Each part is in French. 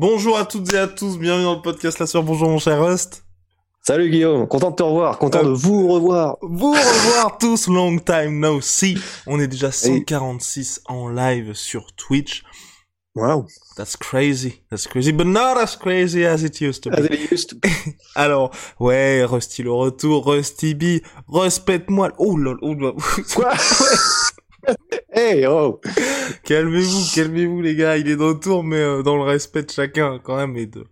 Bonjour à toutes et à tous, bienvenue dans le podcast La Sœur. Bonjour mon cher Rust. Salut Guillaume, content de te revoir, content de vous revoir. Vous revoir tous, long time no see. On est déjà 146 en live sur Twitch. Wow. That's crazy. That's crazy, but not as crazy as it used to be. As it used to be. Alors, ouais, Rusty le retour, Rusty B, respecte-moi. Oh là oh là. Quoi? Hey, oh Calmez-vous, calmez-vous les gars, il est de retour, mais euh, dans le respect de chacun quand même et de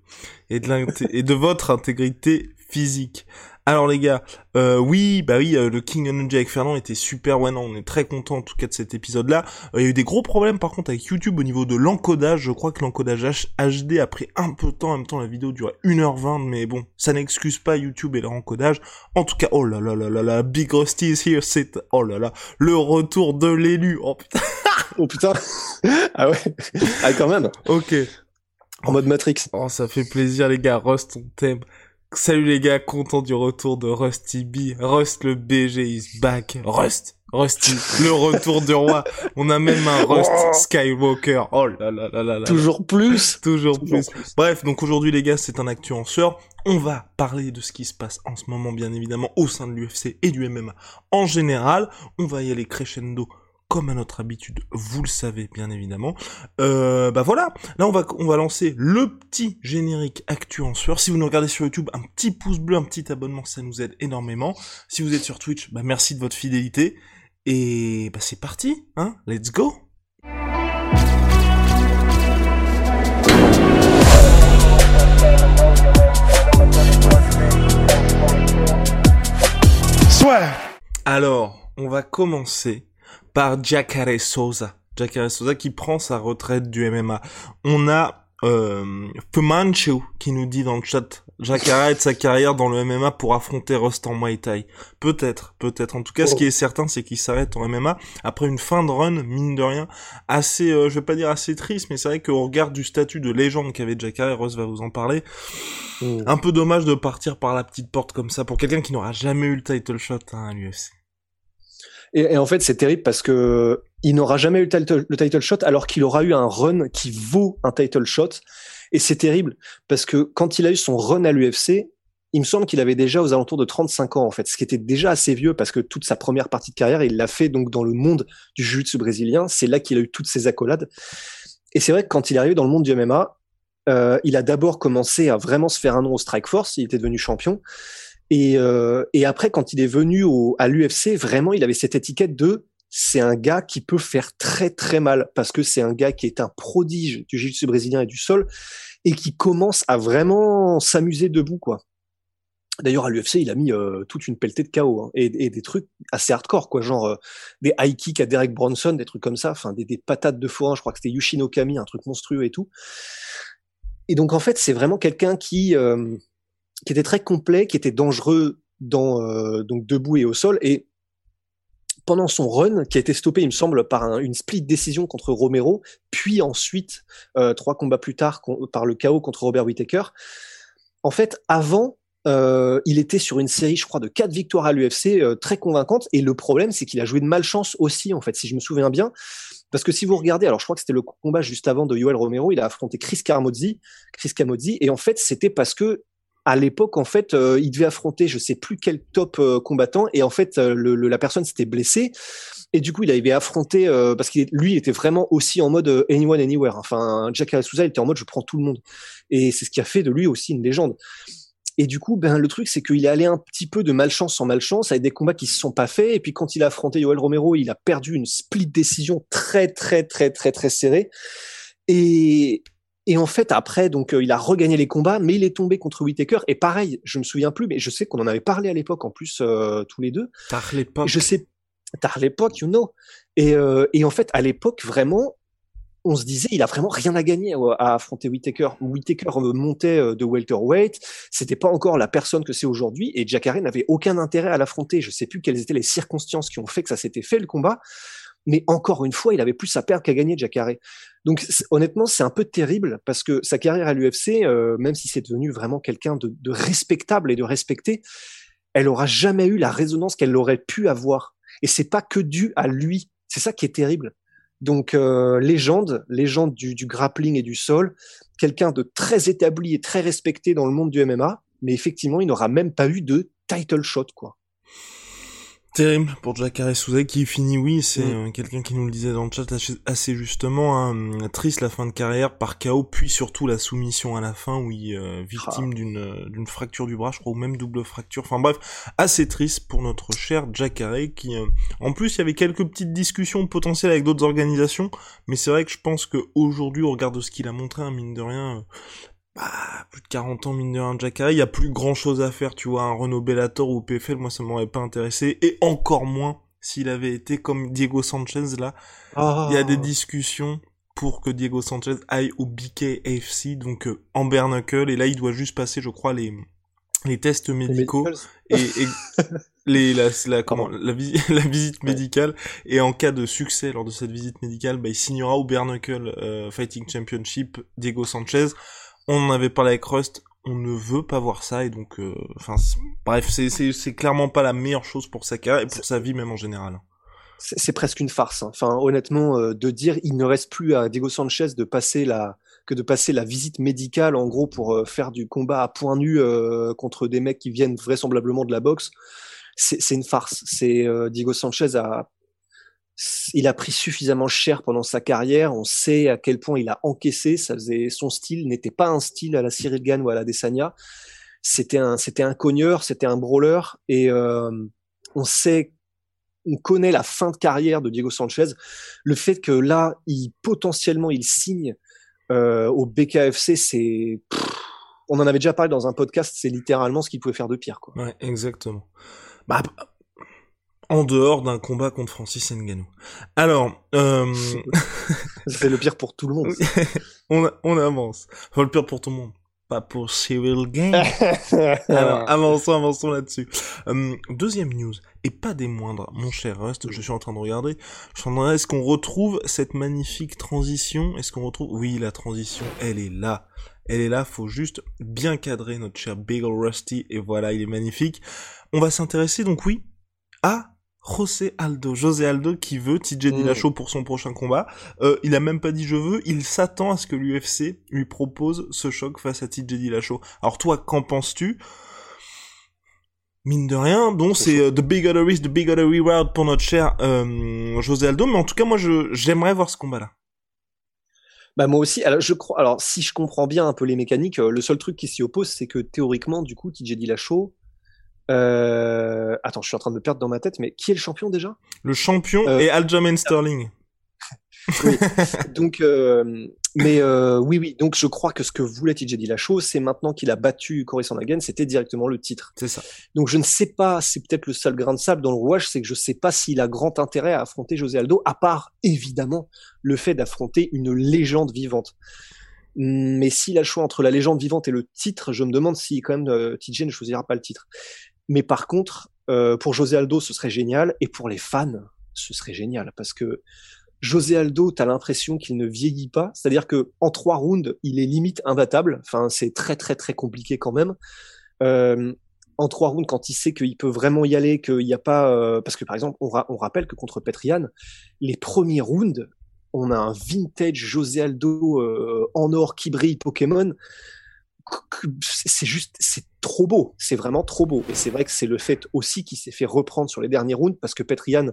et de, et de votre intégrité physique. Alors les gars, euh, oui, bah oui, euh, le King Ninja avec Fernand était super, ouais non, on est très content en tout cas de cet épisode-là. Euh, il y a eu des gros problèmes par contre avec YouTube au niveau de l'encodage, je crois que l'encodage HD a pris un peu de temps, en même temps la vidéo durait 1h20, mais bon, ça n'excuse pas YouTube et leur encodage. En tout cas, oh là là là là là, Big Rusty is here, c'est, oh là là, le retour de l'élu, oh putain Oh putain Ah ouais Ah quand même Ok. En mode Matrix. Oh, ça fait plaisir les gars, Rust, on t'aime. Salut les gars, content du retour de Rusty B. Rust le BG is back. Rust, Rusty, le retour du roi. On a même un Rust Skywalker. Oh là là là là là. Toujours plus. Toujours, plus. Bref, donc aujourd'hui les gars, c'est un actuanceur. On va parler de ce qui se passe en ce moment, bien évidemment, au sein de l'UFC et du MMA en général. On va y aller crescendo comme à notre habitude, vous le savez bien évidemment. Euh, bah voilà, là on va on va lancer le petit générique actu en sueur. Si vous nous regardez sur YouTube, un petit pouce bleu, un petit abonnement, ça nous aide énormément. Si vous êtes sur Twitch, bah merci de votre fidélité. Et bah c'est parti, hein, let's go. Soit. Alors, on va commencer par Jacare Souza. Jacare Souza qui prend sa retraite du MMA. On a euh, Fumanchu qui nous dit dans le chat Jacare arrête sa carrière dans le MMA pour affronter Rust en Muay Thai. Peut-être, peut-être. En tout cas, ce qui est certain, c'est qu'il s'arrête en MMA après une fin de run, mine de rien, assez, euh, je vais pas dire assez triste, mais c'est vrai qu'au regard du statut de légende qu'avait Jacare, Rust va vous en parler, Mm. un peu dommage de partir par la petite porte comme ça pour quelqu'un qui n'aura jamais eu le title shot hein, à l'UFC. Et, en fait, c'est terrible parce que il n'aura jamais eu le title, le title shot alors qu'il aura eu un run qui vaut un title shot. Et c'est terrible parce que quand il a eu son run à l'UFC, il me semble qu'il avait déjà aux alentours de 35 ans en fait, ce qui était déjà assez vieux parce que toute sa première partie de carrière, il l'a fait donc dans le monde du jiu-jitsu brésilien. C'est là qu'il a eu toutes ses accolades. Et c'est vrai que quand il est arrivé dans le monde du MMA, euh, il a d'abord commencé à vraiment se faire un nom au Strike Force. Il était devenu champion. Et, euh, et après, quand il est venu au, à l'UFC, vraiment, il avait cette étiquette de c'est un gars qui peut faire très très mal parce que c'est un gars qui est un prodige du jiu-jitsu brésilien et du sol et qui commence à vraiment s'amuser debout quoi. D'ailleurs à l'UFC il a mis euh, toute une pelletée de KO hein, et, et, des trucs assez hardcore quoi, genre euh, des high kicks à Derek Bronson, des trucs comme ça, enfin des, des, patates de forain, je crois que c'était Yushino Kami, un truc monstrueux et tout. Et donc en fait c'est vraiment quelqu'un qui euh, qui était très complet, qui était dangereux dans euh, donc debout et au sol et pendant son run, qui a été stoppé, il me semble, par un, une split décision contre Romero, puis ensuite, euh, trois combats plus tard, par le chaos contre Robert Whittaker. En fait, avant, euh, il était sur une série, je crois, de quatre victoires à l'UFC, très convaincante. Et le problème, c'est qu'il a joué de malchance aussi, en fait, si je me souviens bien. Parce que si vous regardez, alors je crois que c'était le combat juste avant de Yoel Romero, il a affronté Chris Camozzi, Chris Camozzi, et en fait, c'était parce que à l'époque, en fait, euh, il devait affronter, je sais plus quel top euh, combattant, et en fait, euh, le, le, la personne s'était blessée, et du coup, il avait affronté parce qu'il lui était vraiment aussi en mode anyone anywhere. Enfin, Jack Souza, était en mode je prends tout le monde, et c'est ce qui a fait de lui aussi une légende. Et du coup, ben le truc, c'est qu'il est allé un petit peu de malchance en malchance avec des combats qui se sont pas faits. Et puis quand il a affronté Yoel Romero, il a perdu une split décision très très très très très serrée. Et, et en fait, après, donc, euh, il a regagné les combats, mais il est tombé contre Whitaker. Et pareil, je me souviens plus, mais je sais qu'on en avait parlé à l'époque, en plus, euh, tous les deux. Tard l'époque. Je sais, tard l'époque, you know. Et, euh, et en fait, à l'époque, vraiment, on se disait, il a vraiment rien à gagner à affronter Whitaker. Whitaker montait de welterweight, c'était pas encore la personne que c'est aujourd'hui, et Jacare n'avait aucun intérêt à l'affronter. Je sais plus quelles étaient les circonstances qui ont fait que ça s'était fait le combat, mais encore une fois, il avait plus à perdre qu'à gagner Jacare. Donc honnêtement, c'est un peu terrible parce que sa carrière à l'UFC, euh, même si c'est devenu vraiment quelqu'un de, de, respectable et de respecté, elle aura jamais eu la résonance qu'elle aurait pu avoir. Et c'est pas que dû à lui. C'est ça qui est terrible. Donc euh, légende, légende du, du, grappling et du sol, quelqu'un de très établi et très respecté dans le monde du MMA, mais effectivement, il n'aura même pas eu de title shot, quoi. Terrible pour Jacare Souza qui finit, oui, c'est mm. euh, quelqu'un qui nous le disait dans le chat assez justement, hein, triste la fin de carrière par chaos, puis surtout la soumission à la fin, oui, euh, victime ah. d'une euh, d'une fracture du bras, je crois, ou même double fracture. Enfin bref, assez triste pour notre cher Jacare qui, en plus, il y avait quelques petites discussions potentielles avec d'autres organisations, mais c'est vrai que je pense qu'aujourd'hui, au regard de ce qu'il a montré, hein, mine de rien, bah, plus de 40 ans, mine de rien, Jacare, il y a plus grand chose à faire, tu vois, un Renault Bellator ou PFL, moi ça m'aurait pas intéressé, et encore moins s'il avait été comme Diego Sanchez, là. Il y a des ah. discussions pour que Diego Sanchez aille au BKFC, donc euh, en Bernacle, et là il doit juste passer, je crois, les, les tests médicaux et, les la, la comment la, la visite médicale et en cas de succès lors de cette visite médicale bah, il signera au Bernacle euh, Fighting Championship Diego Sanchez on en avait parlé avec Rust, on ne veut pas voir ça et donc, euh, enfin, bref, c'est c'est clairement pas la meilleure chose pour sa carrière et pour sa vie même en général. C'est presque une farce. Hein. Enfin, honnêtement, euh, de dire il ne reste plus à Diego Sanchez de passer la que de passer la visite médicale en gros pour euh, faire du combat à point nu contre des mecs qui viennent vraisemblablement de la boxe. C'est une farce. C'est Diego Sanchez a il a pris suffisamment cher pendant sa carrière. On sait à quel point il a encaissé. Ça faisait son style n'était pas un style à la Cyril Gann ou à la Desania. C'était un, c'était un cogneur, c'était un brawler. Et euh, on sait, on connaît la fin de carrière de Diego Sanchez. Le fait que là, il potentiellement il signe euh, au BKFC, c'est on en avait déjà parlé dans un podcast. C'est littéralement ce qu'il pouvait faire de pire. Quoi. Ouais, exactement. Bah, en dehors d'un combat contre Francis Ngannou. Alors, euh... c'est le pire pour tout le monde. on, on avance. Enfin, le pire pour tout le monde. Pas pour Cyril Game. Alors, avançons, avançons là-dessus. Euh, deuxième news, et pas des moindres, mon cher Rust, je suis en train de regarder. Je suis en train de est-ce qu'on retrouve cette magnifique transition? Est-ce qu'on retrouve? Oui, la transition, elle est là. Elle est là, faut juste bien cadrer notre cher Bagel Rusty, et voilà, il est magnifique. On va s'intéresser donc, oui, à José Aldo, José Aldo qui veut TJ mm. Dillashaw pour son prochain combat. Euh, il a même pas dit je veux, il s'attend à ce que l'UFC lui propose ce choc face à TJ Dillashaw. Alors toi, qu'en penses-tu? Mine de rien, donc c'est euh, The Big Other Risk, The Big Other Reward pour notre cher euh, José Aldo, mais en tout cas moi je j'aimerais voir ce combat-là. Bah moi aussi. Alors je crois. Alors si je comprends bien un peu les mécaniques, le seul truc qui s'y oppose, c'est que théoriquement, du coup, TJ Dillashaw, euh... Attends, je suis en train de me perdre dans ma tête, mais qui est le champion déjà? Le champion euh... est Aljamain Sterling. oui. Donc, euh... mais euh, oui, oui. Donc, je crois que ce que voulait TJ Dillashaw, c'est maintenant qu'il a battu Corey Sandhagen, c'était directement le titre. C'est ça. Donc, je ne sais pas. C'est peut-être le seul grain de sable dans le rouage, c'est que je ne sais pas s'il a grand intérêt à affronter José Aldo, à part évidemment le fait d'affronter une légende vivante. Mais s'il a le choix entre la légende vivante et le titre, je me demande si quand même euh, TJ ne choisira pas le titre. Mais par contre, euh, pour José Aldo, ce serait génial, et pour les fans, ce serait génial, parce que José Aldo, t'as l'impression qu'il ne vieillit pas, c'est-à-dire que en trois rounds, il est limite imbattable. Enfin, c'est très très très compliqué quand même. Euh, en trois rounds, quand il sait qu'il peut vraiment y aller, qu'il n'y a pas, euh, parce que par exemple, on, on, rappelle que contre Petrian, les premiers rounds, on a un vintage José Aldo euh, en or qui brille Pokémon c'est juste, c'est trop beau. C'est vraiment trop beau. Et c'est vrai que c'est le fait aussi qu'il s'est fait reprendre sur les derniers rounds parce que Petrian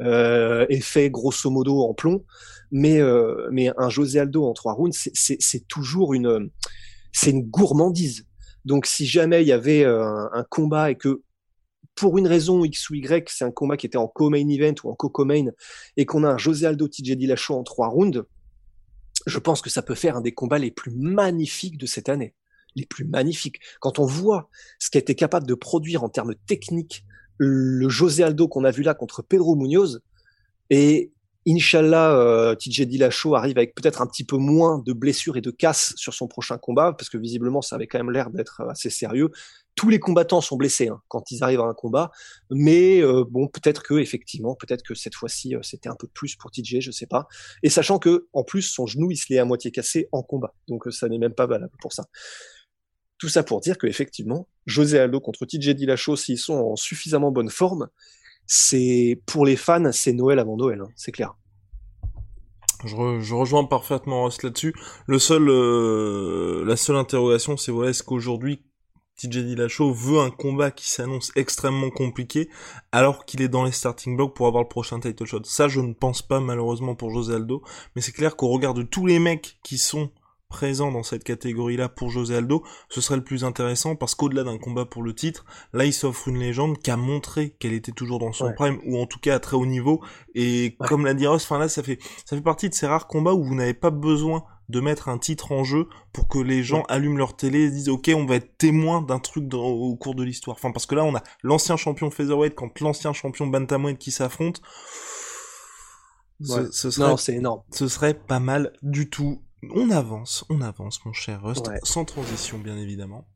euh, est fait grosso modo en plomb. Mais, euh, mais un José Aldo en trois rounds, c'est toujours une, c'est une gourmandise. Donc si jamais il y avait euh, un, combat et que pour une raison X ou Y, c'est un combat qui était en co-main event ou en co-co-main et qu'on a un José Aldo TJ Dillashaw en trois rounds, je pense que ça peut faire un des combats les plus magnifiques de cette année les plus magnifiques. Quand on voit ce qu'a été capable de produire en termes techniques le José Aldo qu'on a vu là contre Pedro Munoz, et Inch'Allah, euh, TJ Dillashaw arrive avec peut-être un petit peu moins de blessures et de casses sur son prochain combat, parce que visiblement, ça avait quand même l'air d'être assez sérieux. Tous les combattants sont blessés hein, quand ils arrivent à un combat, mais euh, bon, peut-être que effectivement, peut-être que cette fois-ci, euh, c'était un peu plus pour TJ, je sais pas. Et sachant que en plus, son genou, il se l'est à moitié cassé en combat, donc ça n'est même pas valable pour ça. Tout ça pour dire que effectivement, José Aldo contre TJ Dillashaw, s'ils sont en suffisamment bonne forme, c'est pour les fans, c'est Noël avant Noël, hein, c'est clair. Je, re, je, rejoins parfaitement Ross là-dessus. Le seul, euh, la seule interrogation, c'est voilà, est-ce qu'aujourd'hui TJ Dillashaw veut un combat qui s'annonce extrêmement compliqué alors qu'il est dans les starting blocks pour avoir le prochain title shot? Ça, je ne pense pas malheureusement pour José Aldo, mais c'est clair qu'au regard de tous les mecs qui sont présent dans cette catégorie-là pour José Aldo, ce serait le plus intéressant parce qu'au-delà d'un combat pour le titre, là il s'offre une légende qui a montré qu'elle était toujours dans son Ouais. prime ou en tout cas à très haut niveau et Ouais. comme l'a dit Ross, enfin là ça fait ça fait partie de ces rares combats où vous n'avez pas besoin de mettre un titre en jeu pour que les gens Ouais. allument leur télé et se disent ok on va être témoin d'un truc dans- au cours de l'histoire. Enfin parce que là on a l'ancien champion featherweight contre l'ancien champion bantamweight qui s'affrontent. Ce, Ouais. ce serait Non, c'est énorme. ce serait pas mal du tout. On avance, on avance, mon cher Rust, Ouais. sans transition, bien évidemment.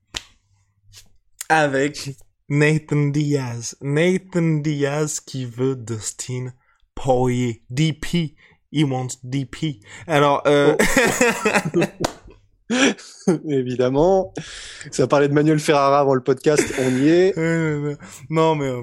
Avec Nathan Diaz. Nathan Diaz qui veut Dustin Poirier. DP. He wants DP. Alors, euh... Évidemment. Ça parlait de Manuel Ferrara avant le podcast, on y est. Euh, non, mais euh,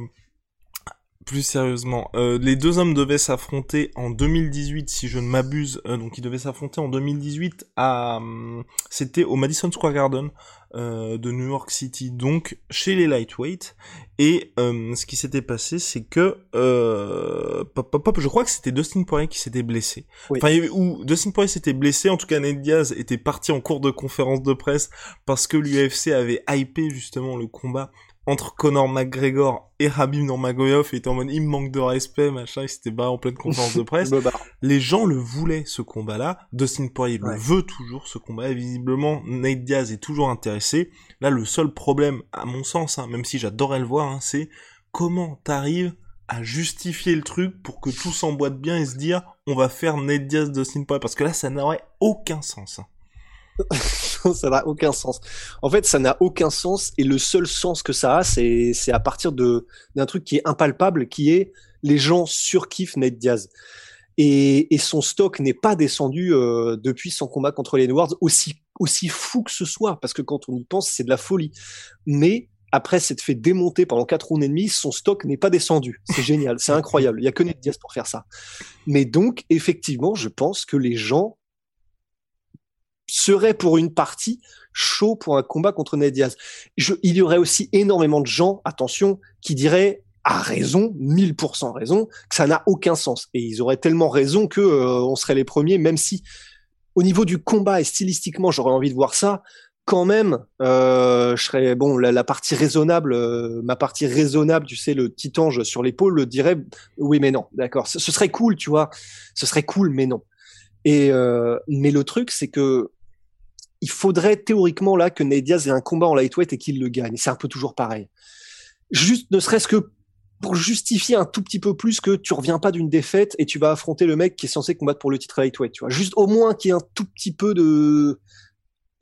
plus sérieusement, euh, les deux hommes devaient s'affronter en 2018, si je ne m'abuse. Euh, donc, ils devaient s'affronter en 2018 à, hum, c'était au Madison Square Garden euh, de New York City, donc chez les lightweight. Et euh, ce qui s'était passé, c'est que, euh, pop, pop, pop, je crois que c'était Dustin Poirier qui s'était blessé. Oui. Enfin, ou Dustin Poirier s'était blessé. En tout cas, Nate Diaz était parti en cours de conférence de presse parce que l'UFC avait hypé justement le combat entre Conor McGregor et Habib Nurmagomedov et était en mode il me manque de respect machin il s'était barré en pleine conférence de presse. Les gens le voulaient ce combat-là. Dustin Poirier Ouais. le veut toujours ce combat visiblement Nate Diaz est toujours intéressé. Là le seul problème à mon sens hein, même si j'adorais le voir hein, c'est comment t'arrives à justifier le truc pour que tout s'emboîte bien et se dire on va faire Nate Diaz Dustin Poirier. Parce que là ça n'aurait aucun sens hein. ça n'a aucun sens. En fait, ça n'a aucun sens et le seul sens que ça a, c'est à partir d'un truc qui est impalpable, qui est les gens surkiffent Nate Diaz. Et, et son stock n'est pas descendu euh, depuis son combat contre les Edwards, aussi aussi fou que ce soit, parce que quand on y pense, c'est de la folie. Mais après s'être fait démonter pendant quatre rounds et demi, son stock n'est pas descendu. C'est génial, c'est incroyable. Il y a que Nate Diaz pour faire ça. Mais donc, effectivement, je pense que les gens seraient pour une partie chauds pour un combat contre Nate Diaz. Je, il y aurait aussi énormément de gens, attention, qui diraient à raison, 1000% raison, que ça n'a aucun sens. Et ils auraient tellement raison que euh, on serait les premiers, même si au niveau du combat et stylistiquement, j'aurais envie de voir ça. Quand même, euh, je serais bon. La, la partie raisonnable, euh, ma partie raisonnable, tu sais, le petit ange sur l'épaule, le dirait oui, mais non, d'accord. Ce, ce serait cool, tu vois. Ce serait cool, mais non. Et euh, mais le truc, c'est que il faudrait théoriquement là que Diaz ait un combat en lightweight et qu'il le gagne. C'est un peu toujours pareil. Juste, ne serait-ce que pour justifier un tout petit peu plus que tu reviens pas d'une défaite et tu vas affronter le mec qui est censé combattre pour le titre lightweight, tu vois. Juste au moins qu'il y ait un tout petit peu de,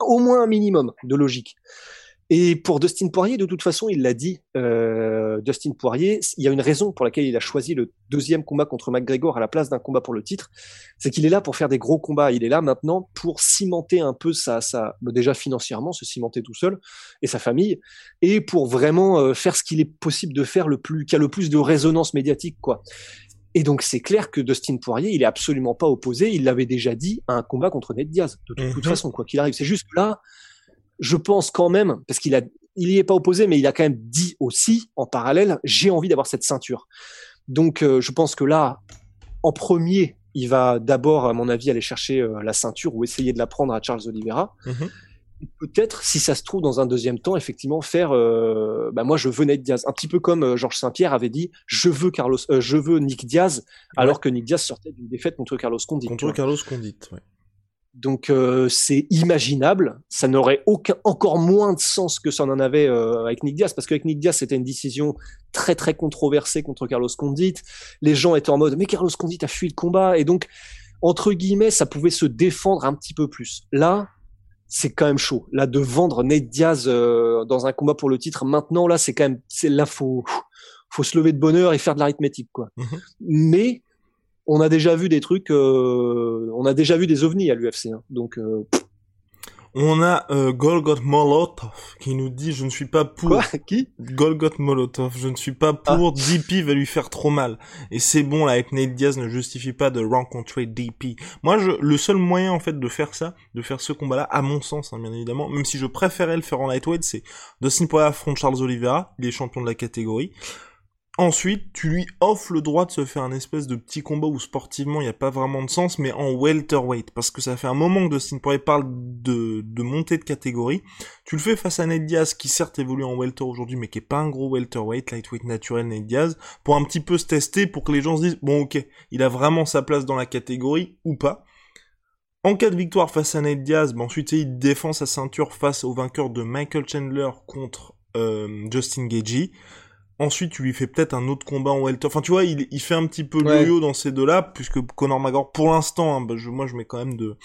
au moins un minimum de logique. Et pour Dustin Poirier, de toute façon, il l'a dit, euh, Dustin Poirier, il y a une raison pour laquelle il a choisi le deuxième combat contre McGregor à la place d'un combat pour le titre, c'est qu'il est là pour faire des gros combats. Il est là maintenant pour cimenter un peu sa, sa bah, déjà financièrement, se cimenter tout seul et sa famille, et pour vraiment euh, faire ce qu'il est possible de faire le plus, qui a le plus de résonance médiatique, quoi. Et donc c'est clair que Dustin Poirier, il est absolument pas opposé. Il l'avait déjà dit à un combat contre Ned Diaz. De toute, toute Mhm. façon, quoi qu'il arrive, c'est juste que là, je pense quand même, parce qu'il a, il y est pas opposé, mais il a quand même dit aussi en parallèle, j'ai envie d'avoir cette ceinture. Donc euh, je pense que là, en premier, il va d'abord, à mon avis, aller chercher euh, la ceinture ou essayer de la prendre à Charles Oliveira. Mhm. Peut-être, si ça se trouve, dans un deuxième temps, effectivement, faire, euh, bah moi, je veux Ned Diaz, un petit peu comme Georges Saint-Pierre avait dit, je veux Carlos, je veux Nick Diaz, alors que Nick Diaz sortait d'une défaite contre Carlos Condit. contre. Carlos Condit ouais. Donc euh, c'est imaginable. Ça n'aurait aucun, encore moins de sens que ça en avait euh, avec Nick Diaz, parce qu'avec Nick Diaz c'était une décision très très controversée contre Carlos Condit. Les gens étaient en mode mais Carlos Condit a fui le combat et donc entre guillemets ça pouvait se défendre un petit peu plus. Là c'est quand même chaud. Là de vendre Nate Diaz euh, dans un combat pour le titre maintenant là c'est quand même c'est là faut faut se lever de bonheur et faire de l'arithmétique quoi. Mhm. Mais on a déjà vu des trucs, euh, on a déjà vu des ovnis à l'UFC. Hein. Donc, euh, On a euh, Golgot Molotov qui nous dit je ne suis pas pour quoi? Qui? Golgot Molotov, je ne suis pas pour DP va lui faire trop mal. Et c'est bon là avec Nate Diaz ne justifie pas de rencontrer DP. Moi je le seul moyen en fait de faire ça, de faire ce combat là à mon sens hein, bien évidemment, même si je préférais le faire en lightweight, c'est Dustin Poirier affronte Charles Oliveira, il est champion de la catégorie. Ensuite, tu lui offres le droit de se faire un espèce de petit combat où sportivement il n'y a pas vraiment de sens, mais en welterweight, parce que ça fait un moment que Dustin Poirier parle de, de montée de catégorie. Tu le fais face à Nate Diaz, qui certes évolue en welter aujourd'hui, mais qui est pas un gros welterweight, lightweight naturel Nate Diaz, pour un petit peu se tester, pour que les gens se disent, bon ok, il a vraiment sa place dans la catégorie, ou pas. En cas de victoire face à Nate Diaz, bah ensuite il défend sa ceinture face au vainqueur de Michael Chandler contre euh, Justin Gagey. Ensuite, tu lui fais peut-être un autre combat en welter. Enfin, tu vois, il, il fait un petit peu Ouais. le yo dans ces deux-là, puisque Conor McGregor, pour l'instant, hein, bah, je, moi, je mets quand même de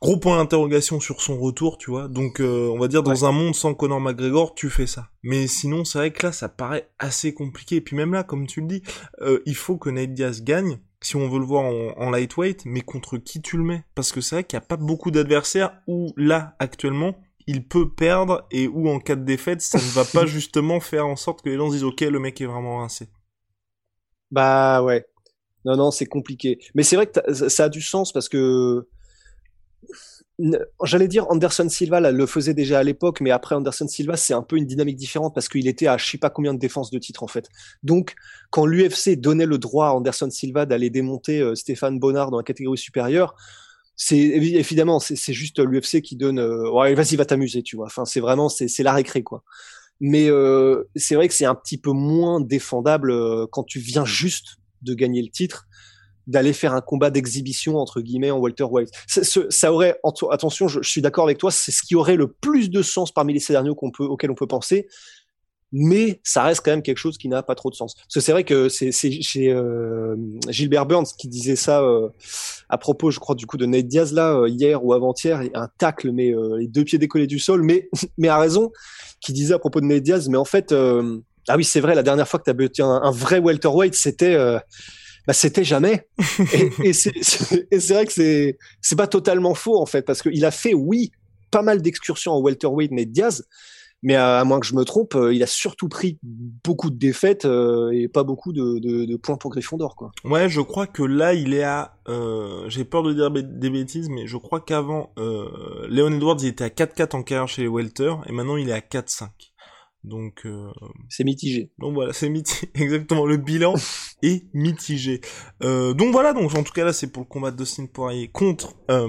gros points d'interrogation sur son retour, tu vois. Donc, euh, on va dire, dans un monde sans Conor McGregor, tu fais ça. Mais sinon, c'est vrai que là, ça paraît assez compliqué. Et puis même là, comme tu le dis, euh, il faut que Nate Diaz gagne, si on veut le voir en, en lightweight, mais contre qui tu le mets? Parce que c'est vrai qu'il n'y a pas beaucoup d'adversaires où, là, actuellement, il peut perdre et où en cas de défaite, ça ne va pas justement faire en sorte que les gens se disent ok, le mec est vraiment rincé. Bah ouais. Non, non, c'est compliqué. Mais c'est vrai que ça a du sens parce que j'allais dire Anderson Silva là, le faisait déjà à l'époque, mais après Anderson Silva c'est un peu une dynamique différente parce qu'il était à je sais pas combien de défenses de titre en fait. Donc quand l'UFC donnait le droit à Anderson Silva d'aller démonter euh, Stéphane Bonnard dans la catégorie supérieure, c'est évi- évidemment c'est juste l'UFC qui donne euh, ouais vas-y va t'amuser tu vois. Enfin c'est vraiment c'est c'est la récré quoi. Mais euh, c'est vrai que c'est un petit peu moins défendable euh, quand tu viens juste de gagner le titre d'aller faire un combat d'exhibition entre guillemets en welterweight. Ce- ça aurait, en- attention, je, je suis d'accord avec toi, c'est ce qui aurait le plus de sens parmi les scénarios qu'on peut, auxquels on peut penser, mais ça reste quand même quelque chose qui n'a pas trop de sens. Parce que c'est vrai que c'est c'est chez euh, Gilbert Burns qui disait ça euh, à propos, je crois, du coup de Nate Diaz là euh, hier ou avant-hier, un tacle mais euh, les deux pieds décollés du sol, mais mais à raison, qui disait à propos de Nate Diaz, mais en fait, euh, ah oui c'est vrai, la dernière fois que tu as battu un, un vrai welterweight, c'était euh, bah, c'était jamais. et et c'est c'est- et c'est vrai que c'est c'est pas totalement faux en fait parce qu'il a fait oui pas mal d'excursions en welterweight Nate Diaz, mais à, à moins que je me trompe, euh, il a surtout pris beaucoup de défaites euh, et pas beaucoup de, de, de points pour Gryffondor quoi. Ouais, je crois que là, il est à... Euh, J'ai peur de dire des bêtises, mais je crois qu'avant, euh, Léon Edwards, il était à 4-4 en carrière chez les Welter, et maintenant il est à 4-5. Donc, euh, C'est mitigé. donc voilà, c'est mitigé. Exactement, le bilan est mitigé. Euh, donc voilà, donc en tout cas là, c'est pour le combat de Dustin Poirier contre... Euh,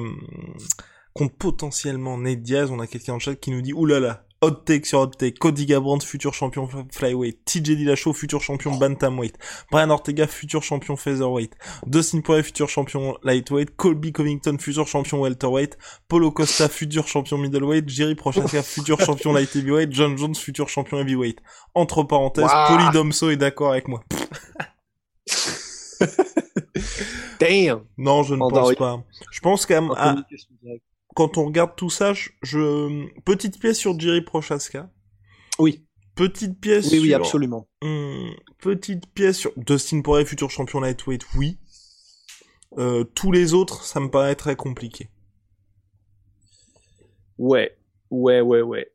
contre potentiellement Nate Diaz. On a quelqu'un en chat qui nous dit, oulala, hot take sur hot take, Cody Garbrandt, futur champion fl- flyweight, TJ Dillashaw, futur champion bantamweight, Brian Ortega, futur champion featherweight, Dustin Poirier, futur champion lightweight, Colby Covington, futur champion welterweight, Paulo Costa, futur champion middleweight, Jerry Prochaska, futur champion light heavyweight, John Jones, futur champion heavyweight. Entre parenthèses, Wow. Polydomso est d'accord avec moi. Damn. Non, je ne pense pas. Je pense qu'à Quand on regarde tout ça, je, je- petite pièce sur Jerry Prochaska, Oui, petite pièce oui, oui, sur absolument. Hum, petite pièce sur Dustin Poirier, futur champion lightweight, oui. Euh, tous les autres, ça me paraît très compliqué. Ouais, ouais, ouais, ouais.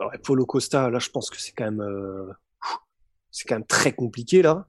Ouais, Paulo Costa, là, je pense que c'est quand même, euh, c'est quand même très compliqué là.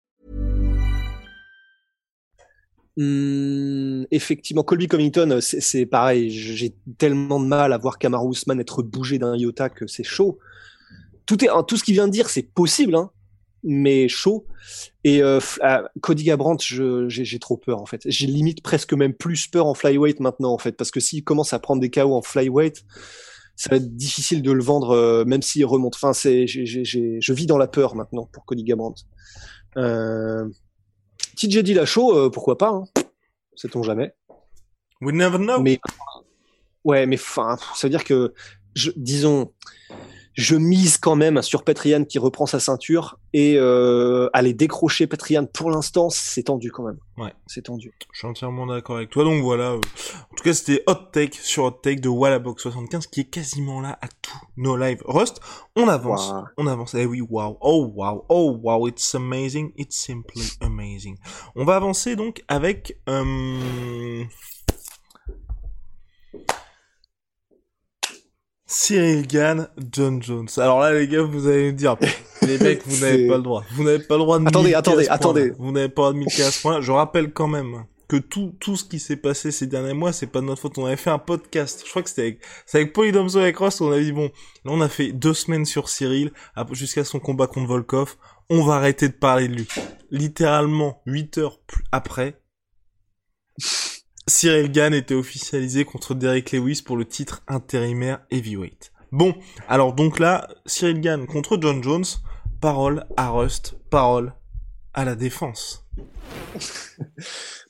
Hum, effectivement, Colby Covington, c'est pareil. J'ai tellement de mal à voir Kamaru Usman être bougé d'un iota que c'est chaud. Tout est, tout ce qu'il vient de dire, c'est possible, hein, mais chaud. Et euh, ah, Cody Gabrandt, j'ai trop peur en fait. J'ai limite presque même plus peur en flyweight maintenant en fait, parce que s'il commence à prendre des KO en flyweight, ça va être difficile de le vendre, euh, même s'il remonte. Enfin, je vis dans la peur maintenant pour Cody Gabrandt. Euh, TJ Dillashaw, euh, pourquoi pas hein. Sait-on jamais. We never know. Mais ouais, mais enfin, ça veut dire que, je, disons, je mise quand même sur Petrian qui reprend sa ceinture et euh, aller décrocher Petrian pour l'instant, c'est tendu quand même. Ouais, c'est tendu. Je suis entièrement d'accord avec toi. Donc voilà. Euh, en tout cas, c'était Hot Take sur Hot Take de Wallabox 75 qui est quasiment là à tous nos lives. Rust, on avance, on avance. Eh oui, wow, oh wow, oh wow, it's amazing, it's simply amazing. On va avancer donc avec euh, Cyril Gann, John Jones. Alors là, les gars, vous allez me dire, les mecs, vous n'avez pas le droit. Vous n'avez pas le droit de Attendez, attendez, attendez. Vous n'avez pas le droit de milquer à ce point. Je rappelle quand même que tout, tout ce qui s'est passé ces derniers mois, c'est pas de notre faute. On avait fait un podcast. Je crois que c'était avec, c'est avec Polydomso et avec Ross, on avait dit, bon, là, on a fait deux semaines sur Cyril, jusqu'à son combat contre Volkov. On va arrêter de parler de lui. Littéralement, huit heures après, Cyril Gann était officialisé contre Derek Lewis pour le titre intérimaire heavyweight. Bon, alors donc là, Cyril Gann contre John Jones, parole à Rust, parole à la défense.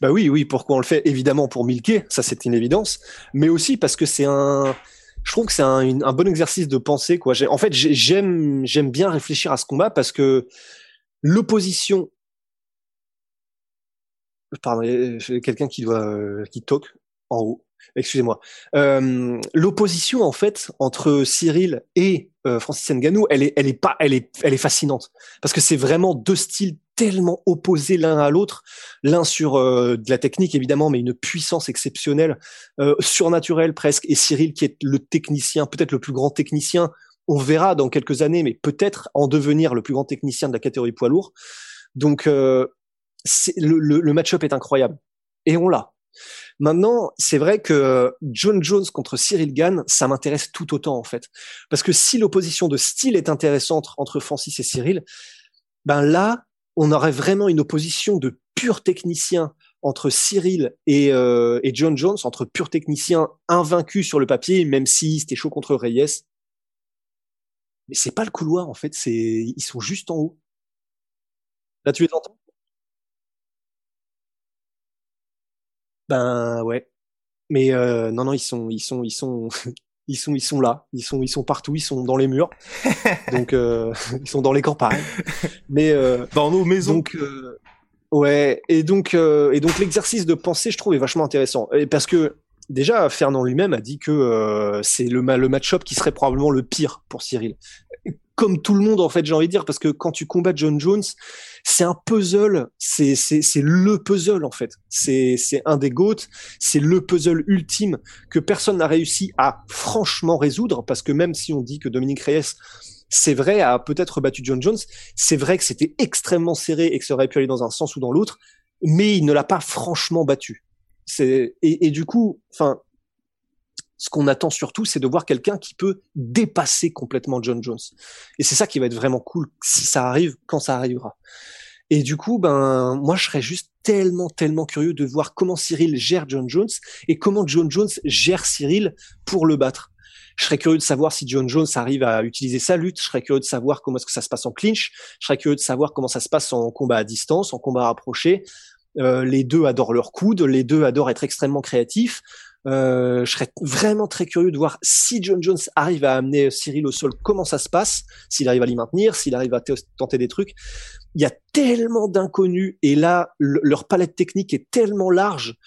bah oui, oui, pourquoi on le fait? Évidemment pour milquer, ça c'est une évidence, mais aussi parce que c'est un... Je trouve que c'est un, bon exercice de pensée. Quoi. En fait, j'aime bien réfléchir à ce combat parce que l'opposition pardon, quelqu'un qui doit euh, qui toque en haut. Excusez-moi. Euh, L'opposition en fait entre Cyril et euh, Francis Ngannou, elle est, elle est pas, elle est, elle est fascinante parce que c'est vraiment deux styles tellement opposés l'un à l'autre. L'un sur euh, de la technique évidemment, mais une puissance exceptionnelle, euh, surnaturelle presque. Et Cyril qui est le technicien, peut-être le plus grand technicien. On verra dans quelques années, mais peut-être en devenir le plus grand technicien de la catégorie poids lourd. Donc euh, le, le, match-up est incroyable. Et on l'a. Maintenant, c'est vrai que John Jones contre Cyril Gann, ça m'intéresse tout autant en fait, parce que si l'opposition de style est intéressante entre Francis et Cyril, ben là, on aurait vraiment une opposition de purs techniciens entre Cyril et, euh, John Jones, entre purs techniciens invaincus sur le papier, même si c'était chaud contre Reyes. Mais c'est pas le couloir en fait, c'est ils sont juste en haut. Là, tu les entends? Ben ouais. Mais euh, non non, ils sont ils sont ils sont ils sont ils sont là, ils sont ils sont partout, ils sont dans les murs. donc euh, ils sont dans les campagnes. Mais euh, dans nos maisons. Donc ouais, et donc et donc l'exercice de pensée, je trouve est vachement intéressant et parce que déjà Fernand lui-même a dit que c'est le le match-up qui serait probablement le pire pour Cyril comme tout le monde en fait j'ai envie de dire parce que quand tu combats John Jones c'est un puzzle c'est c'est c'est le puzzle en fait. C'est c'est un des goats c'est le puzzle ultime que personne n'a réussi à franchement résoudre parce que même si on dit que Dominique Reyes c'est vrai a peut-être battu John Jones c'est vrai que c'était extrêmement serré et que ça aurait pu aller dans un sens ou dans l'autre mais il ne l'a pas franchement battu. C'est et, et du coup enfin ce qu'on attend surtout, c'est de voir quelqu'un qui peut dépasser complètement John Jones. Et c'est ça qui va être vraiment cool si ça arrive, quand ça arrivera. Et du coup, ben, moi, je serais juste tellement, tellement curieux de voir comment Cyril gère John Jones et comment John Jones gère Cyril pour le battre. Je serais curieux de savoir si John Jones arrive à utiliser sa lutte. Je serais curieux de savoir comment est-ce que ça se passe en clinch. Je serais curieux de savoir comment ça se passe en combat à distance, en combat rapproché. Euh, les deux adorent leur coude, les deux adorent être extrêmement créatifs. Euh, je serais vraiment très curieux de voir si John Jones arrive à amener Cyril au sol, comment ça se passe, s'il arrive à l'y maintenir, s'il arrive à tenter des trucs. Il y a tellement d'inconnus et là, leur palette technique est tellement large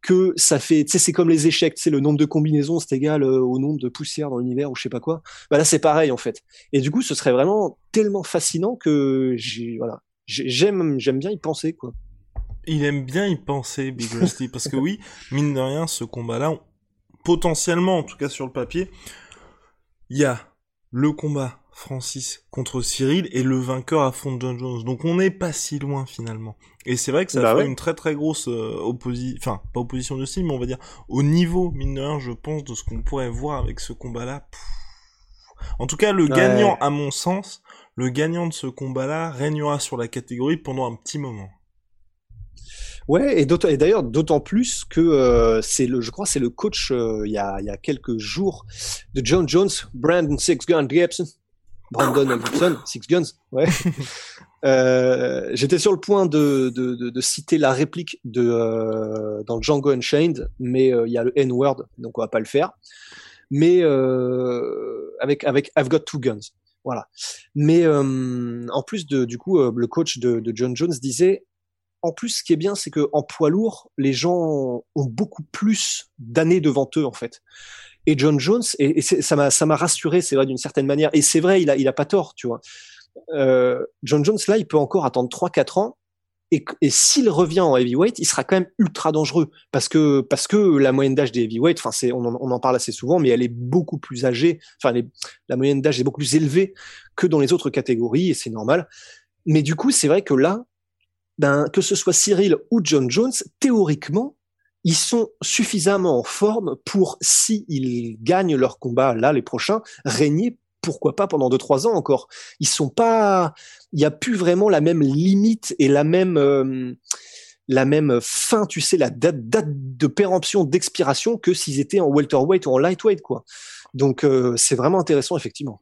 que ça fait, tu sais, c'est comme les échecs, c'est le nombre de combinaisons, c'est égal euh, au nombre de poussières dans l'univers ou je sais pas quoi. Bah là, c'est pareil en fait. Et du coup, ce serait vraiment tellement fascinant que voilà, j'aime, j'aime bien y penser quoi il aime bien y penser, Big Rusty, parce que oui, mine de rien, ce combat-là, potentiellement, en tout cas sur le papier, il y a le combat Francis contre Cyril et le vainqueur affronte John Jones. Donc on n'est pas si loin finalement. Et c'est vrai que ça bah fait une très très grosse euh, opposition, enfin pas opposition de style, mais on va dire au niveau mineur, je pense, de ce qu'on pourrait voir avec ce combat-là. En tout cas, le gagnant, à mon sens, le gagnant de ce combat-là régnera sur la catégorie pendant un petit moment. Ouais, et, d'ailleurs d'autant plus que euh, c'est le, je crois, c'est le coach euh, il y, a, y a quelques jours de John Jones, Brandon Six Gun Gibson, Brandon Gibson, Six Guns, ouais. euh, J'étais sur le point de, de, de, de, citer la réplique de euh, dans Django Unchained, mais il y a le N-word, donc on va pas le faire. Mais avec avec I've got two guns. Voilà. Mais en plus de, du coup, le coach de, de, John Jones disait en plus, ce qui est bien, c'est que en poids lourd, les gens ont beaucoup plus d'années devant eux, en fait. Et John Jones, et, ça m'a ça m'a rassuré, c'est vrai d'une certaine manière. Et c'est vrai, il a il a pas tort, tu vois. Euh, John Jones là, il peut encore attendre 3-4 ans. Et, et s'il revient en heavyweight, il sera quand même ultra dangereux parce que parce que la moyenne d'âge des heavyweight, enfin c'est on, on, en parle assez souvent, mais elle est beaucoup plus âgée. Enfin la moyenne d'âge est beaucoup plus élevée que dans les autres catégories et c'est normal. Mais du coup, c'est vrai que là, ben, que ce soit Cyril ou John Jones, théoriquement, ils sont suffisamment en forme pour, s'ils gagnent leur combat là, les prochains, régner, pourquoi pas pendant deux trois ans encore. Ils sont pas, il n'y a plus vraiment la même limite et la même, euh, la même fin, tu sais, la date, date de péremption, d'expiration que s'ils étaient en welterweight ou en lightweight, quoi. Donc, euh, c'est vraiment intéressant, effectivement.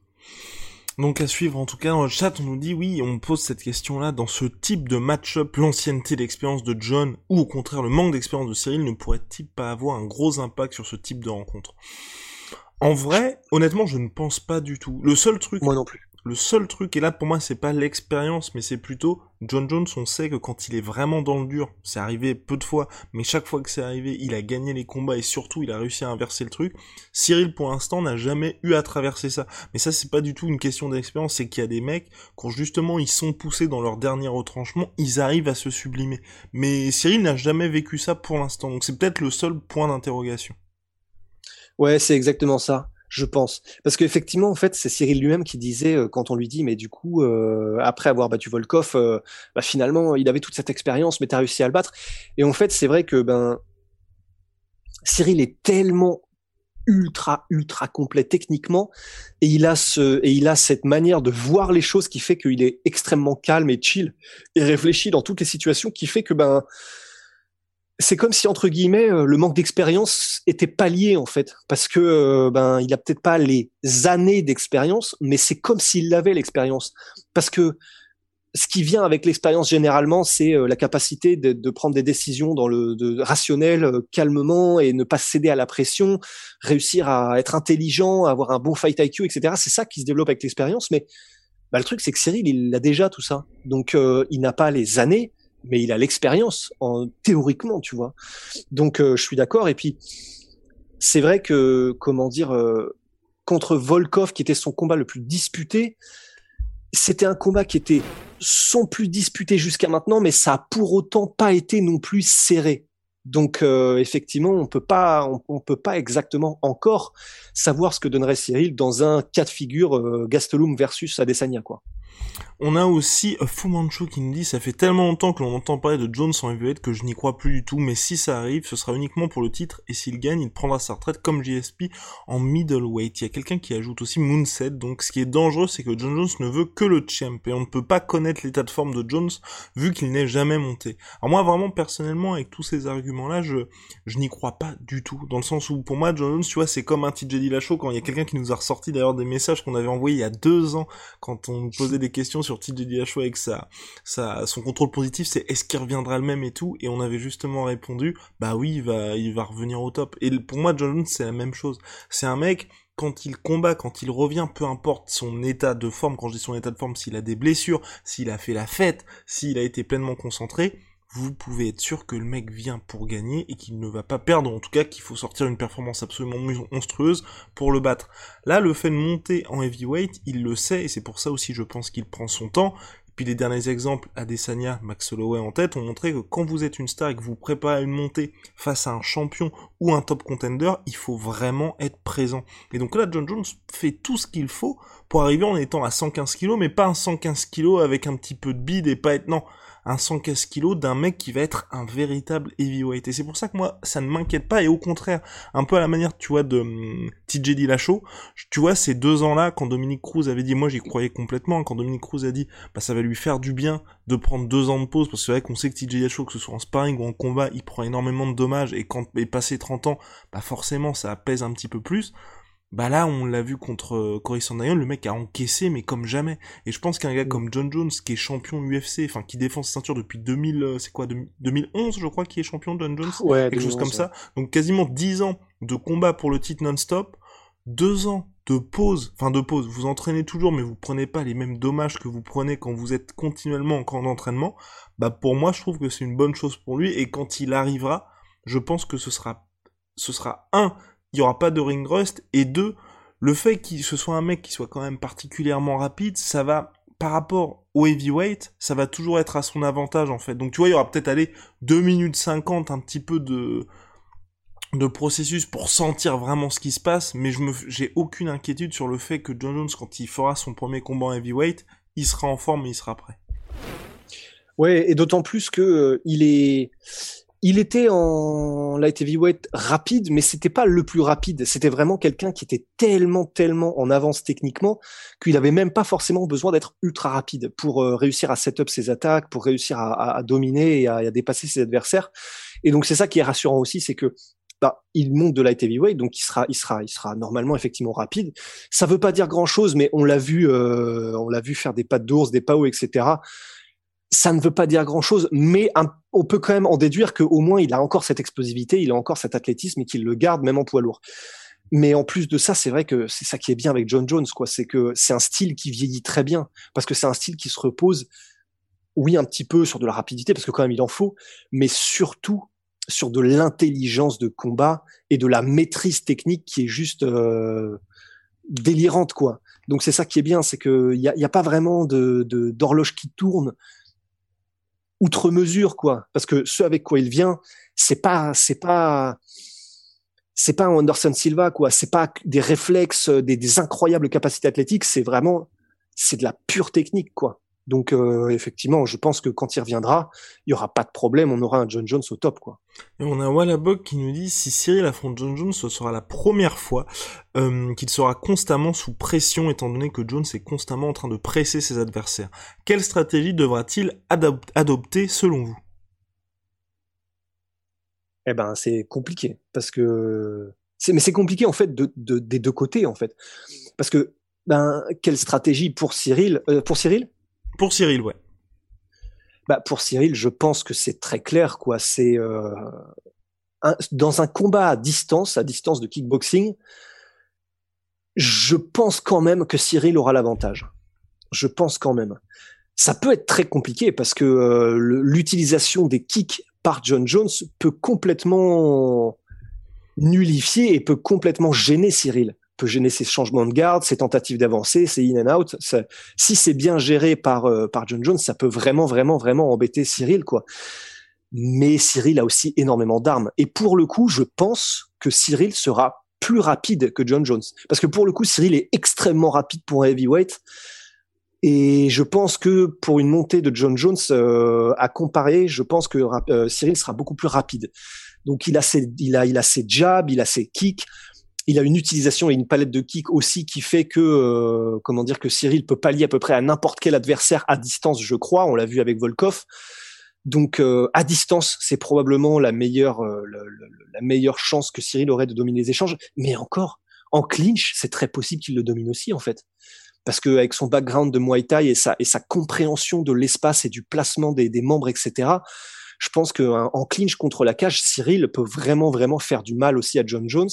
Donc à suivre en tout cas dans le chat on nous dit oui on pose cette question là dans ce type de match-up l'ancienneté d'expérience de John ou au contraire le manque d'expérience de Cyril ne pourrait-il pas avoir un gros impact sur ce type de rencontre? En vrai honnêtement je ne pense pas du tout. Le seul truc moi non plus. Le seul truc, et là pour moi c'est pas l'expérience, mais c'est plutôt John Jones, on sait que quand il est vraiment dans le dur, c'est arrivé peu de fois, mais chaque fois que c'est arrivé, il a gagné les combats et surtout il a réussi à inverser le truc. Cyril pour l'instant n'a jamais eu à traverser ça. Mais ça c'est pas du tout une question d'expérience, c'est qu'il y a des mecs, quand justement ils sont poussés dans leur dernier retranchement, ils arrivent à se sublimer. Mais Cyril n'a jamais vécu ça pour l'instant, donc c'est peut-être le seul point d'interrogation. Ouais, c'est exactement ça je pense. Parce qu'effectivement, en fait, c'est Cyril lui-même qui disait, euh, quand on lui dit, mais du coup, euh, après avoir battu Volkov, euh, bah, finalement, il avait toute cette expérience, mais tu as réussi à le battre. Et en fait, c'est vrai que ben Cyril est tellement ultra ultra complet techniquement et il a ce et il a cette manière de voir les choses qui fait qu'il est extrêmement calme et chill et réfléchi dans toutes les situations qui fait que ben c'est comme si entre guillemets euh, le manque d'expérience était pallié en fait. Parce que euh, ben il a peut-être pas les années d'expérience mais c'est comme s'il avait l'expérience. Parce que ce qui vient avec l'expérience généralement c'est euh, la capacité de, prendre des décisions dans le rationnel calmement et ne pas céder à la pression réussir à être intelligent avoir un bon fight IQ etc c'est ça qui se développe avec l'expérience. Mais bah, le truc c'est que Cyril il a déjà tout ça. Donc il n'a pas les années mais il a l'expérience en théoriquement, tu vois. Donc euh, je suis d'accord. Et puis c'est vrai que comment dire euh, contre Volkov, qui était son combat le plus disputé, c'était un combat qui était son plus disputé jusqu'à maintenant, mais ça a pour autant pas été non plus serré. Donc euh, effectivement, on peut pas, on, peut pas exactement encore savoir ce que donnerait Cyril dans un cas de figure Gastelum versus Adesanya, quoi. On a aussi Fu Manchu qui nous dit ça fait tellement longtemps que l'on entend parler de Jones en heavyweight que je n'y crois plus du tout, mais si ça arrive, ce sera uniquement pour le titre et s'il gagne, il prendra sa retraite comme JSP en middleweight. Il y a quelqu'un qui ajoute aussi Moonset, donc ce qui est dangereux c'est que John Jones ne veut que le champ et on ne peut pas connaître l'état de forme de Jones vu qu'il n'est jamais monté. Alors moi vraiment personnellement avec tous ces arguments là, je je n'y crois pas du tout dans le sens où pour moi John Jones, tu vois, c'est comme un TJ Dillashaw quand il y a quelqu'un qui nous a ressorti d'ailleurs des messages qu'on avait envoyés il y a deux ans quand on nous posait des questions sur TJ Dillashaw avec sa, sa, son contrôle positif, c'est est-ce qu'il reviendra le même et tout, et on avait justement répondu, bah oui, il va, il va revenir au top. Et pour moi, John Jones, c'est la même chose. C'est un mec, quand il combat, quand il revient, peu importe son état de forme, quand je dis son état de forme, s'il a des blessures, s'il a fait la fête, s'il a été pleinement concentré, vous pouvez être sûr que le mec vient pour gagner et qu'il ne va pas perdre, en tout cas qu'il faut sortir une performance absolument monstrueuse pour le battre. Là, le fait de monter en heavyweight, il le sait, et c'est pour ça aussi je pense qu'il prend son temps, puis les derniers exemples, Adesanya, Max Holloway en tête, ont montré que quand vous êtes une star et que vous préparez une montée face à un champion ou un top contender, il faut vraiment être présent. Et donc là, John Jones fait tout ce qu'il faut pour arriver en étant à 115 kg, mais pas un 115 kg avec un petit peu de bide et pas être, non, un 115 kg d'un mec qui va être un véritable heavyweight. Et c'est pour ça que moi, ça ne m'inquiète pas, et au contraire, un peu à la manière, tu vois, de hum, TJ Dillashaw, tu vois, ces deux ans-là, quand Dominique Cruz avait dit, moi j'y croyais complètement, quand Dominique Cruz a dit, bah ça va lui faire du bien de prendre deux ans de pause, parce que c'est vrai qu'on sait que TJ Dillashaw, que ce soit en sparring ou en combat, il prend énormément de dommages, et quand est passé 30 ans, bah forcément, ça pèse un petit peu plus. Bah là, on l'a vu contre euh, Cory Sandhagen, le mec a encaissé, mais comme jamais. Et je pense qu'un gars mm. comme John Jones, qui est champion UFC, enfin qui défend sa ceinture depuis 2000, euh, c'est quoi, 2011, je crois, qui est champion John Jones, ouais, quelque chose comme ça. Donc quasiment 10 ans de combat pour le titre non-stop, deux ans de pause, enfin de pause. Vous entraînez toujours, mais vous prenez pas les mêmes dommages que vous prenez quand vous êtes continuellement en camp d'entraînement. Bah pour moi, je trouve que c'est une bonne chose pour lui. Et quand il arrivera, je pense que ce sera, ce sera un il y aura pas de ring rust, et deux, le fait qu'il ce soit un mec qui soit quand même particulièrement rapide, ça va, par rapport au heavyweight, ça va toujours être à son avantage, en fait. Donc, tu vois, il y aura peut-être, aller 2 minutes 50, un petit peu de, processus pour sentir vraiment ce qui se passe, mais je j'ai aucune inquiétude sur le fait que John Jones, quand il fera son premier combat en heavyweight, il sera en forme et il sera prêt. Ouais, et d'autant plus que euh, il est, il était en light heavyweight rapide, mais c'était pas le plus rapide. C'était vraiment quelqu'un qui était tellement, tellement en avance techniquement qu'il avait même pas forcément besoin d'être ultra rapide pour euh, réussir à set up ses attaques, pour réussir à, dominer et à, dépasser ses adversaires. Et donc c'est ça qui est rassurant aussi, c'est que bah, il monte de light heavyweight, donc il sera, il sera, il sera normalement effectivement rapide. Ça veut pas dire grand chose, mais on l'a vu, euh, on l'a vu faire des pattes d'ours, des PAO, etc ça ne veut pas dire grand-chose, mais on peut quand même en déduire qu'au moins il a encore cette explosivité, il a encore cet athlétisme et qu'il le garde même en poids lourd. Mais en plus de ça, c'est vrai que c'est ça qui est bien avec John Jones, quoi. C'est que c'est un style qui vieillit très bien parce que c'est un style qui se repose, oui, un petit peu sur de la rapidité parce que quand même il en faut, mais surtout sur de l'intelligence de combat et de la maîtrise technique qui est juste euh, délirante, quoi. Donc c'est ça qui est bien, c'est que il y a, y a, pas vraiment de d'horloge qui tourne outre mesure, quoi. Parce que ce avec quoi il vient, c'est pas, c'est pas, c'est pas Anderson Silva, quoi. C'est pas des réflexes, des, des incroyables capacités athlétiques. C'est vraiment, c'est de la pure technique, quoi. Donc euh, effectivement, je pense que quand il reviendra, il y aura pas de problème, on aura un John Jones au top quoi. Et on a Wallabog qui nous dit si Cyril affronte John Jones, ce sera la première fois euh, qu'il sera constamment sous pression étant donné que Jones est constamment en train de presser ses adversaires. Quelle stratégie devra-t-il adopter selon vous? Eh ben c'est compliqué parce que mais c'est compliqué en fait de, des deux côtés en fait parce que ben quelle stratégie pour Cyril euh, pour Cyril? Pour Cyril, ouais. Bah pour Cyril, je pense que c'est très clair, quoi. C'est euh, dans un combat à distance, à distance de kickboxing, je pense quand même que Cyril aura l'avantage. Je pense quand même. Ça peut être très compliqué parce que euh, l'utilisation des kicks par John Jones peut complètement nullifier et peut complètement gêner Cyril peut gêner ses changements de garde, ses tentatives d'avancer, ses in and out. si c'est bien géré par euh, par John Jones, ça peut vraiment vraiment vraiment embêter Cyril quoi. Mais Cyril a aussi énormément d'armes et pour le coup, je pense que Cyril sera plus rapide que John Jones parce que pour le coup, Cyril est extrêmement rapide pour un heavyweight. Et je pense que pour une montée de John Jones euh, à comparer, je pense que euh, Cyril sera beaucoup plus rapide. Donc il a ses, il a, il a ses jabs, il a ses kicks il a une utilisation et une palette de kicks aussi qui fait que euh, comment dire que Cyril peut pallier à peu près à n'importe quel adversaire à distance, je crois. On l'a vu avec Volkov. Donc euh, à distance, c'est probablement la meilleure euh, la, meilleure chance que Cyril aurait de dominer les échanges. Mais encore, en clinch, c'est très possible qu'il le domine aussi en fait, parce que avec son background de Muay Thai et sa et sa compréhension de l'espace et du placement des, des membres, etc. Je pense que en clinch contre la cage, Cyril peut vraiment vraiment faire du mal aussi à John Jones.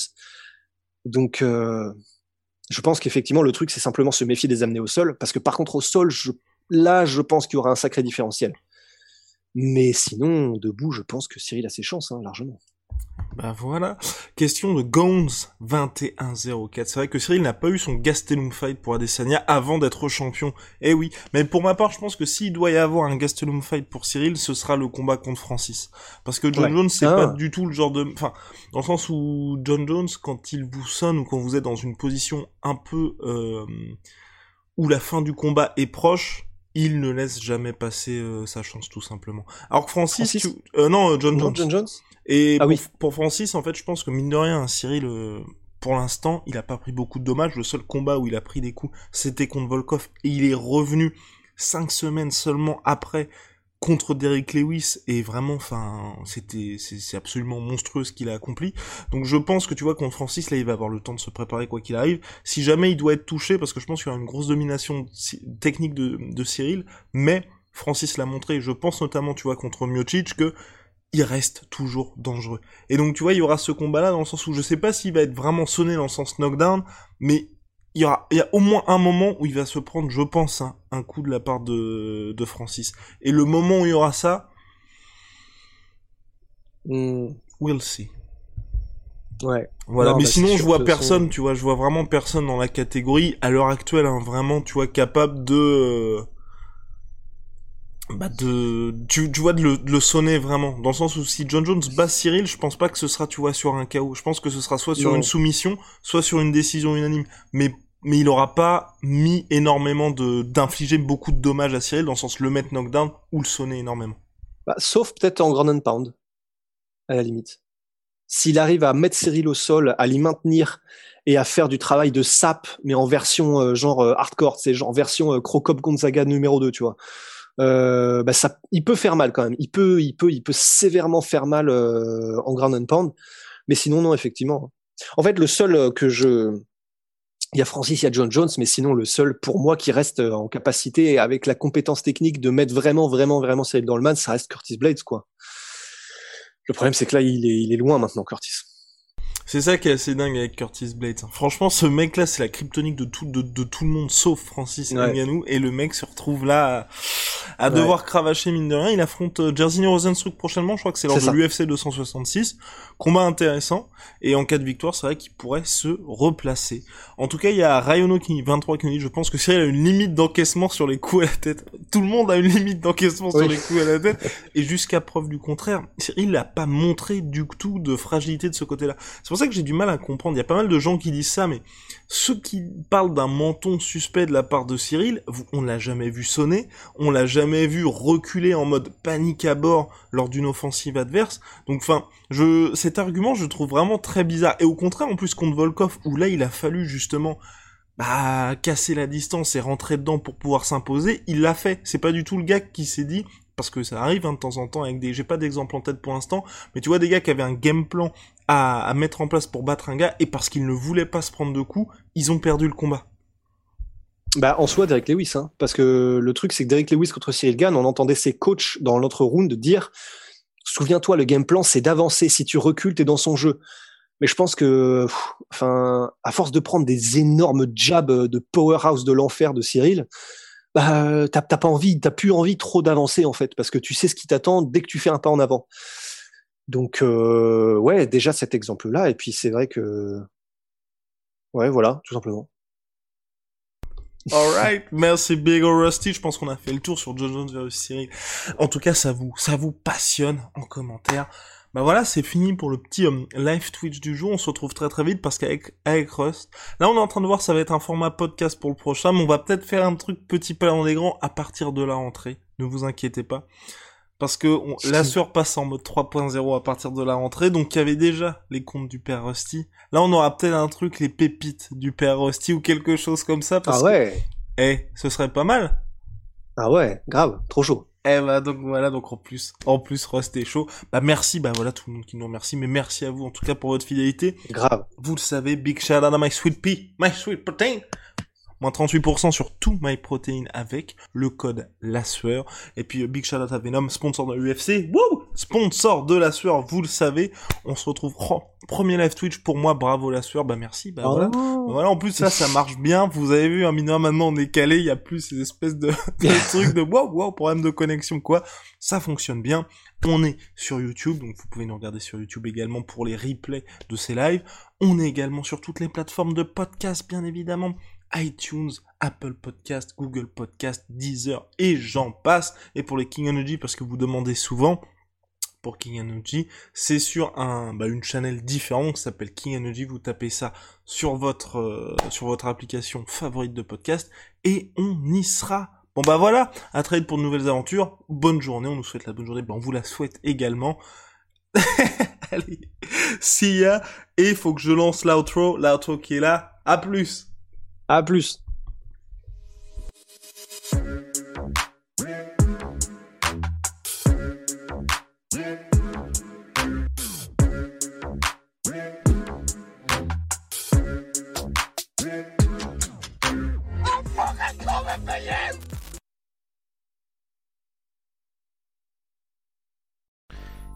Donc, euh, je pense qu'effectivement, le truc, c'est simplement se méfier des amener au sol, parce que par contre, au sol, je, là, je pense qu'il y aura un sacré différentiel. Mais sinon, debout, je pense que Cyril a ses chances, hein, largement. Bah voilà. Question de Gons2104. C'est vrai que Cyril n'a pas eu son Gastelum fight pour Adesanya avant d'être champion. Eh oui. Mais pour ma part, je pense que s'il doit y avoir un Gastelum fight pour Cyril, ce sera le combat contre Francis. Parce que John Jones, c'est Ah. pas du tout le genre de, enfin, dans le sens où John Jones, quand il vous sonne ou quand vous êtes dans une position un peu, euh, où la fin du combat est proche, il ne laisse jamais passer euh, sa chance tout simplement. Alors que Francis, Francis tu- euh, non, John Non, Jones. John Jones? Et Ah pour, oui. pour Francis, en fait, je pense que mine de rien, Cyril, euh, pour l'instant, il a pas pris beaucoup de dommages. Le seul combat où il a pris des coups, c'était contre Volkov. Et il est revenu cinq semaines seulement après contre Derrick Lewis. Et vraiment, enfin, c'était, c'est absolument monstrueux ce qu'il a accompli. Donc je pense que tu vois, contre Francis, là, il va avoir le temps de se préparer quoi qu'il arrive. Si jamais il doit être touché, parce que je pense qu'il y aura une grosse domination technique de, de Cyril, mais Francis l'a montré. Je pense notamment, tu vois, contre Miocic que il reste toujours dangereux. Et donc, tu vois, il y aura ce combat-là dans le sens où je sais pas s'il va être vraiment sonné dans le sens knockdown, mais il y aura, il y a au moins un moment où il va se prendre, je pense, hein, un coup de la part de, de Francis. Et le moment où il y aura ça, Hmm, we'll see. Ouais. Voilà, Non, mais bah, sinon, je vois personne, façon. tu vois, je vois vraiment personne dans la catégorie, à l'heure actuelle, hein, vraiment, tu vois, capable de... Bah de... Tu, tu vois, de le, de le sonner vraiment. Dans le sens où si John Jones bat Cyril, je pense pas que ce sera, tu vois, sur un KO. Je pense que ce sera soit sur Non. une soumission, soit sur une décision unanime. Mais, mais il aura pas mis énormément de, d'infliger beaucoup de dommages à Cyril, dans le sens le mettre knockdown ou le sonner énormément. Bah, sauf peut-être en ground and pound, à la limite. S'il arrive à mettre Cyril au sol, à l'y maintenir et à faire du travail de sap, mais en version euh, genre euh, hardcore, c'est genre version euh, Crocop Gonzaga numéro 2, tu vois. Euh, bah ça, il peut faire mal quand même. Il peut, il peut, il peut sévèrement faire mal euh, en ground and pound. Mais sinon, non, effectivement. En fait, le seul euh, que je, il y a Francis, il y a John Jones, mais sinon le seul pour moi qui reste euh, en capacité avec la compétence technique de mettre vraiment, vraiment, vraiment Cyril dans le man, ça reste Curtis Blades, quoi. Le problème, c'est que là, il est, il est loin maintenant, Curtis. C'est ça qui est assez dingue avec Curtis Blades. hein. Franchement, ce mec-là, c'est la kryptonique de tout, de, de tout le monde, sauf Francis Ouais. Ngannou. Et le mec se retrouve là à, à Ouais. devoir cravacher mine de rien. Il affronte euh, Jerzy Rosenstruck prochainement. Je crois que c'est lors de l'UFC 266. Combat intéressant. Et en cas de victoire, c'est vrai qu'il pourrait se replacer. En tout cas, il y a Rayono qui 23 qui nous dit, je pense que Cyril a une limite d'encaissement sur les coups à la tête. Tout le monde a une limite d'encaissement sur les coups à la tête. Et jusqu'à preuve du contraire, Cyril n'a pas montré du tout de fragilité de ce côté-là. C'est pour ça que j'ai du mal à comprendre. Il y a pas mal de gens qui disent ça, mais ceux qui parlent d'un menton suspect de la part de Cyril, on l'a jamais vu sonner, on l'a jamais vu reculer en mode panique à bord lors d'une offensive adverse. Donc, enfin, cet argument, je trouve vraiment très bizarre. Et au contraire, en plus contre Volkov, où là, il a fallu justement bah casser la distance et rentrer dedans pour pouvoir s'imposer, il l'a fait. C'est pas du tout le gars qui s'est dit parce que ça arrive hein, de temps en temps avec des j'ai pas d'exemple en tête pour l'instant, mais tu vois des gars qui avaient un game plan à, mettre en place pour battre un gars et parce qu'ils ne voulaient pas se prendre de coups, ils ont perdu le combat. Bah, en soi, Derek Lewis, hein, parce que le truc, c'est que Derek Lewis contre Cyril Gann, on entendait ses coachs dans l'autre round dire, souviens-toi, le game plan, c'est d'avancer. Si tu recules, t'es dans son jeu. Mais je pense que, enfin, à force de prendre des énormes jabs de powerhouse de l'enfer de Cyril, bah, t'as pas envie, t'as plus envie trop d'avancer en fait, parce que tu sais ce qui t'attend dès que tu fais un pas en avant. Donc, euh, ouais, déjà cet exemple-là, et puis c'est vrai que, ouais, voilà, tout simplement. Alright, merci Big ol' Rusty. Je pense qu'on a fait le tour sur John Jones versus Cyril. En tout cas, ça vous, ça vous passionne en commentaire. Bah voilà, c'est fini pour le petit euh, live Twitch du jour. On se retrouve très très vite parce qu'avec avec Rust, là on est en train de voir ça va être un format podcast pour le prochain, mais on va peut-être faire un truc petit pas dans les grands à partir de la rentrée. Ne vous inquiétez pas. Parce que on, la sueur passe en mode 3.0 à partir de la rentrée, donc il y avait déjà les comptes du père Rusty. Là on aura peut-être un truc, les pépites du père Rusty ou quelque chose comme ça. Parce Ah ouais, que, eh, ce serait pas mal. ah ouais, grave, trop chaud. Eh bah donc voilà, donc en plus, en plus Rust est chaud. Bah merci, bah voilà tout le monde qui nous remercie, mais merci à vous en tout cas pour votre fidélité. Grave. Vous le savez, big shout out à My Sweet Pea, My Sweet Protein. Moins 38% sur tout My Protein avec le code la sueur. Et puis big shout out à Venom, sponsor de l'UFC. Wouh sponsor de la sueur, vous le savez. On se retrouve oh, premier live Twitch pour moi, bravo la sueur, bah merci, bah voilà. Oh. Voilà, en plus ça, ça marche bien. Vous avez vu, un minimum maintenant on est calé, il y a plus ces espèces de, de trucs de wow, wow, problème de connexion quoi. Ça fonctionne bien. On est sur YouTube, donc vous pouvez nous regarder sur YouTube également pour les replays de ces lives. On est également sur toutes les plateformes de podcast, bien évidemment iTunes, Apple Podcast, Google Podcast, Deezer et j'en passe. Et pour les King Energy, parce que vous demandez souvent, pour King Energy, c'est sur un, bah, une channel différente qui s'appelle King Energy. Vous tapez ça sur votre, euh, sur votre application favorite de podcast et on y sera. Bon bah voilà, à très vite pour de nouvelles aventures. Bonne journée, on nous souhaite la bonne journée, bah, on vous la souhaite également. Allez, see ya. Et faut que je lance l'outro, l'outro qui est là. À plus. À plus.